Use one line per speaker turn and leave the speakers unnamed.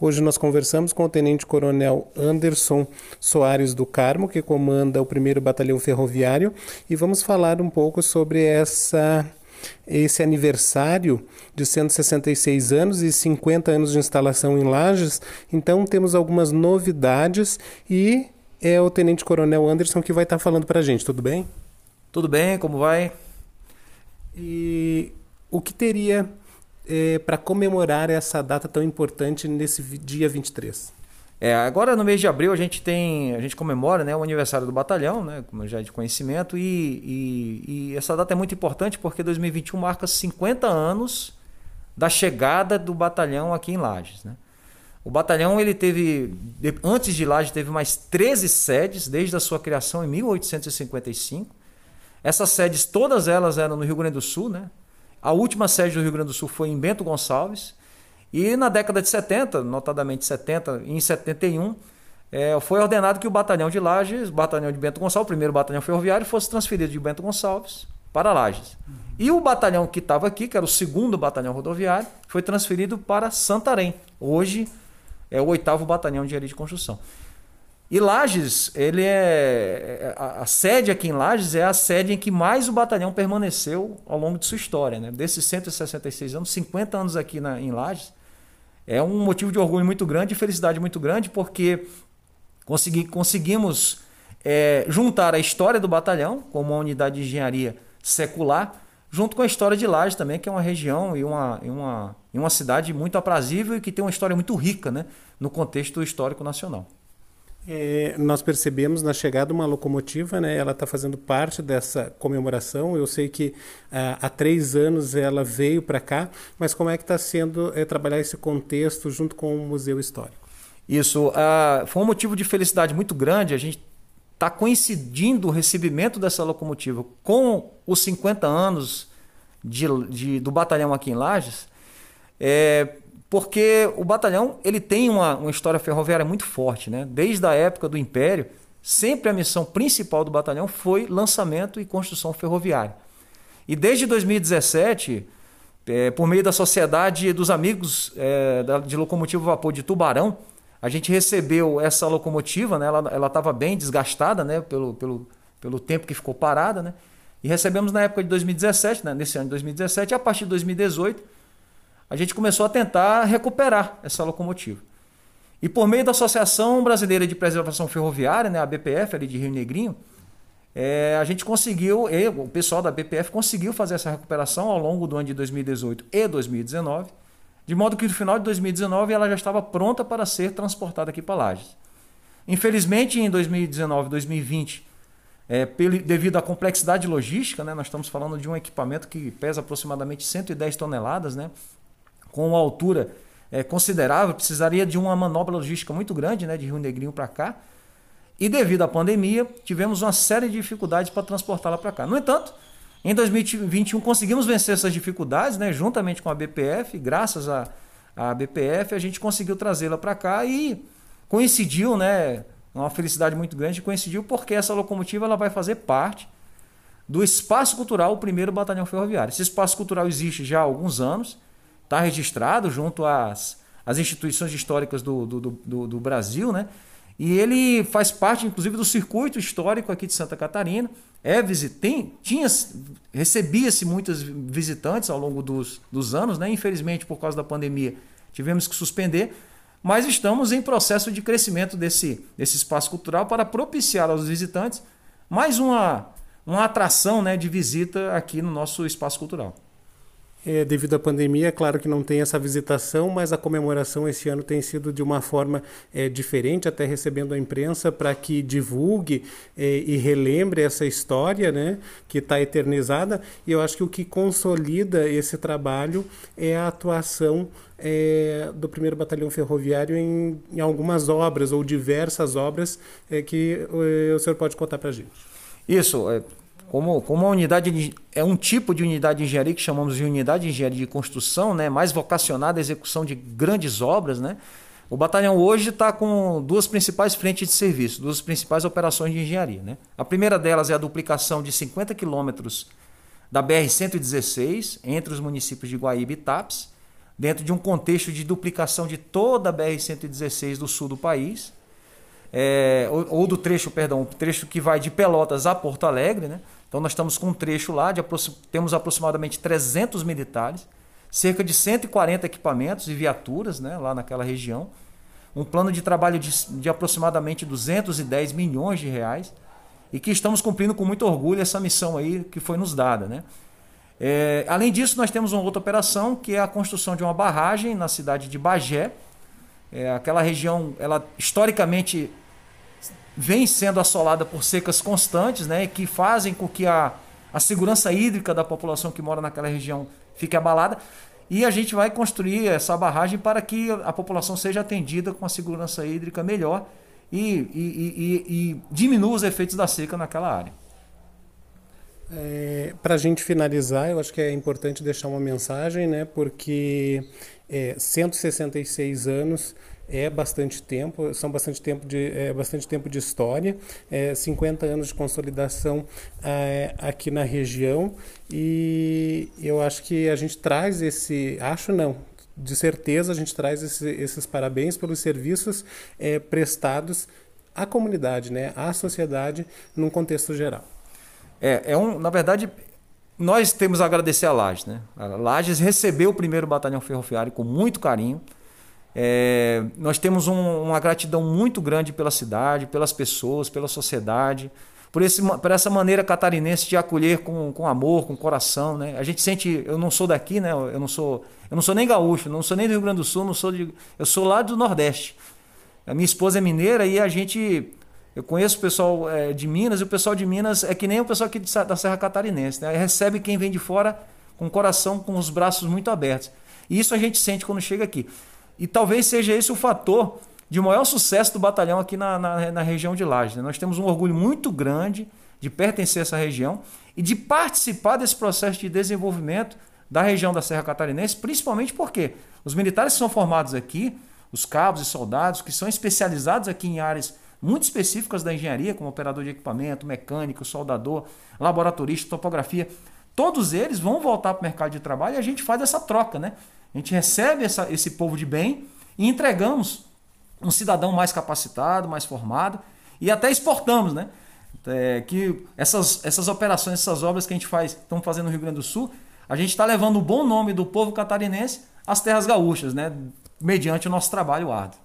Hoje nós conversamos com o Tenente Coronel Anderson Soares do Carmo, que comanda o 1 Batalhão Ferroviário, e vamos falar um pouco sobre essa esse aniversário de 166 anos e 50 anos de instalação em Lages. Então temos algumas novidades e é o Tenente Coronel Anderson que vai estar falando para a gente. Tudo bem?
Tudo bem, como vai?
E o que teria é, para comemorar essa data tão importante nesse dia 23?
É, agora no mês de abril a gente tem, a gente comemora né, o aniversário do batalhão, né, como já é de conhecimento, e, e, e, essa data é muito importante porque 2021 marca 50 anos da chegada do batalhão aqui em Lages. Né? O batalhão ele teve, antes de Lages, teve mais 13 sedes desde a sua criação em 1855. Essas sedes, todas elas eram no Rio Grande do Sul, né? A última sede do Rio Grande do Sul foi em Bento Gonçalves. E na década de 70, notadamente 70 e em 71, é, foi ordenado que o batalhão de Lages, o batalhão de Bento Gonçalves, o primeiro batalhão ferroviário, fosse transferido de Bento Gonçalves para Lages. E o batalhão que estava aqui, que era o segundo batalhão rodoviário, foi transferido para Santarém. Hoje é o oitavo batalhão de engenharia de construção. E Lages, ele é, é a, sede aqui em Lages é a sede em que mais o batalhão permaneceu ao longo de sua história, né? Desses 166 anos, 50 anos aqui na, em Lages, é um motivo de orgulho muito grande e felicidade muito grande, porque consegui, conseguimos é, juntar a história do batalhão como uma unidade de engenharia secular, junto com a história de Lages também, que é uma região e uma, e uma, e uma cidade muito aprazível e que tem uma história muito rica né? no contexto histórico nacional.
É, nós percebemos na chegada uma locomotiva, né? Ela está fazendo parte dessa comemoração. Eu sei que ah, há três anos ela veio para cá, mas como é que está sendo é, trabalhar esse contexto junto com o Museu Histórico?
Isso ah, foi um motivo de felicidade muito grande. A gente está coincidindo o recebimento dessa locomotiva com os 50 anos de, de, do batalhão aqui em Lages. É, porque o batalhão ele tem uma, uma história ferroviária muito forte. Né? Desde a época do Império, sempre a missão principal do batalhão foi lançamento e construção ferroviária. E desde 2017, é, por meio da Sociedade dos Amigos é, de Locomotiva Vapor de Tubarão, a gente recebeu essa locomotiva, né? ela estava bem desgastada né? pelo, pelo, pelo tempo que ficou parada, né? e recebemos na época de 2017, né? nesse ano de 2017, e a partir de 2018 a gente começou a tentar recuperar essa locomotiva. E por meio da Associação Brasileira de Preservação Ferroviária, né, a BPF ali de Rio Negrinho, é, a gente conseguiu, o pessoal da BPF conseguiu fazer essa recuperação ao longo do ano de 2018 e 2019, de modo que no final de 2019 ela já estava pronta para ser transportada aqui para Lages. Infelizmente, em 2019 e 2020, é, devido à complexidade logística, né, nós estamos falando de um equipamento que pesa aproximadamente 110 toneladas, né, com uma altura é, considerável, precisaria de uma manobra logística muito grande, né, de Rio Negrinho para cá. E devido à pandemia, tivemos uma série de dificuldades para transportá-la para cá. No entanto, em 2021 conseguimos vencer essas dificuldades, né, juntamente com a BPF, graças à, à BPF, a gente conseguiu trazê-la para cá e coincidiu, né, uma felicidade muito grande, coincidiu porque essa locomotiva ela vai fazer parte do Espaço Cultural, o primeiro batalhão ferroviário. Esse espaço cultural existe já há alguns anos, está registrado junto às, às instituições históricas do, do, do, do, Brasil, né? E ele faz parte, inclusive, do circuito histórico aqui de Santa Catarina. É tem, tinha, recebia-se muitos visitantes ao longo dos, dos anos, né? Infelizmente, por causa da pandemia, tivemos que suspender. Mas estamos em processo de crescimento desse, desse espaço cultural para propiciar aos visitantes mais uma, uma atração né, de visita aqui no nosso espaço cultural.
É, devido à pandemia, é claro que não tem essa visitação, mas a comemoração esse ano tem sido de uma forma é, diferente, até recebendo a imprensa para que divulgue é, e relembre essa história né, que está eternizada. E eu acho que o que consolida esse trabalho é a atuação é, do primeiro batalhão ferroviário em, em, algumas obras ou diversas obras é, que é, o senhor pode contar para a gente.
Isso, é, como, como unidade de, é um tipo de unidade de engenharia que chamamos de unidade de engenharia de construção, né, mais vocacionada à execução de grandes obras, né? O batalhão hoje está com duas principais frentes de serviço, duas principais operações de engenharia. Né? A primeira delas é a duplicação de 50 quilômetros da BR-116 entre os municípios de Guaíba e Tapes, dentro de um contexto de duplicação de toda a BR-116 do sul do país, é, ou, ou, do trecho, perdão, trecho que vai de Pelotas a Porto Alegre. Né? Então nós estamos com um trecho lá, de temos aproximadamente 300 militares, cerca de 140 equipamentos e viaturas né, lá naquela região, um plano de trabalho de, de aproximadamente 210 milhões de reais, e que estamos cumprindo com muito orgulho essa missão aí que foi nos dada. Né? É, além disso, nós temos uma outra operação que é a construção de uma barragem na cidade de Bagé. É, aquela região, ela historicamente vem sendo assolada por secas constantes, né, que fazem com que a, a segurança hídrica da população que mora naquela região fique abalada. E a gente vai construir essa barragem para que a população seja atendida com a segurança hídrica melhor e, e, e, e diminua os efeitos da seca naquela área.
É, Para a gente finalizar, eu acho que é importante deixar uma mensagem, né? Porque é, 166 anos é bastante tempo, são bastante tempo de, é, bastante tempo de história, é, 50 anos de consolidação é, aqui na região e eu acho que a gente traz esse, acho não, de certeza a gente traz esse, esses parabéns pelos serviços é, prestados à comunidade, né, à sociedade, num contexto geral.
É, é um, na verdade, nós temos a agradecer a Lages. Né? A Lages recebeu o primeiro batalhão ferroviário com muito carinho. É, nós temos um, uma gratidão muito grande pela cidade, pelas pessoas, pela sociedade, por, esse, por essa maneira catarinense de acolher com, com amor, com coração. Né? A gente sente, eu não sou daqui, né? eu, não sou, eu não sou nem gaúcho, não sou nem do Rio Grande do Sul, não sou de, eu sou lá do Nordeste. A minha esposa é mineira e a gente eu conheço o pessoal é, de Minas e o pessoal de Minas é que nem o pessoal aqui da Serra Catarinense. Né? Recebe quem vem de fora com o coração, com os braços muito abertos. E isso a gente sente quando chega aqui. E talvez seja esse o fator de maior sucesso do batalhão aqui na, na, na região de Lages. Né? Nós temos um orgulho muito grande de pertencer a essa região e de participar desse processo de desenvolvimento da região da Serra Catarinense, principalmente porque os militares que são formados aqui, os cabos e soldados que são especializados aqui em áreas muito específicas da engenharia, como operador de equipamento, mecânico, soldador, laboratorista, topografia, todos eles vão voltar para o mercado de trabalho e a gente faz essa troca, né? A gente recebe essa, esse povo de bem e entregamos um cidadão mais capacitado, mais formado e até exportamos, né? É, que essas, essas operações, essas obras que a gente faz, estamos fazendo no Rio Grande do Sul, a gente está levando o bom nome do povo catarinense às terras gaúchas, né? Mediante o nosso trabalho árduo.